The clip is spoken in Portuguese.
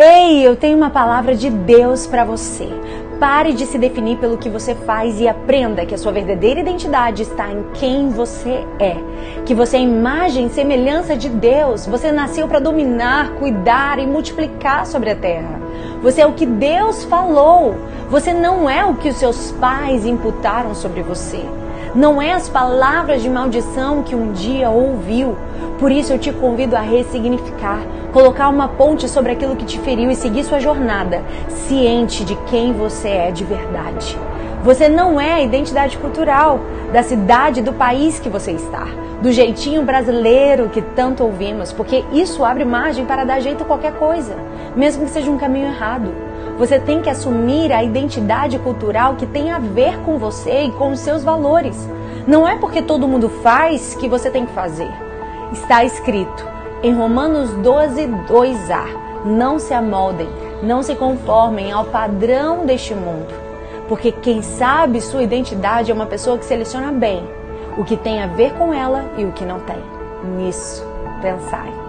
Ei, eu tenho uma palavra de Deus para você. Pare de se definir pelo que você faz e aprenda que a sua verdadeira identidade está em quem você é. Que você é imagem e semelhança de Deus. Você nasceu para dominar, cuidar e multiplicar sobre a terra. Você é o que Deus falou. Você não é o que os seus pais imputaram sobre você. Não é as palavras de maldição que um dia ouviu. Por isso eu te convido a ressignificar, colocar uma ponte sobre aquilo que te feriu e seguir sua jornada, ciente de quem você é de verdade. Você não é a identidade cultural da cidade, do país que você está, do jeitinho brasileiro que tanto ouvimos, porque isso abre margem para dar jeito a qualquer coisa, mesmo que seja um caminho errado. Você tem que assumir a identidade cultural que tem a ver com você e com os seus valores. Não é porque todo mundo faz que você tem que fazer. Está escrito em Romanos 12, 2a: Não se amoldem, não se conformem ao padrão deste mundo. Porque quem sabe sua identidade é uma pessoa que seleciona bem o que tem a ver com ela e o que não tem. Nisso, pensai.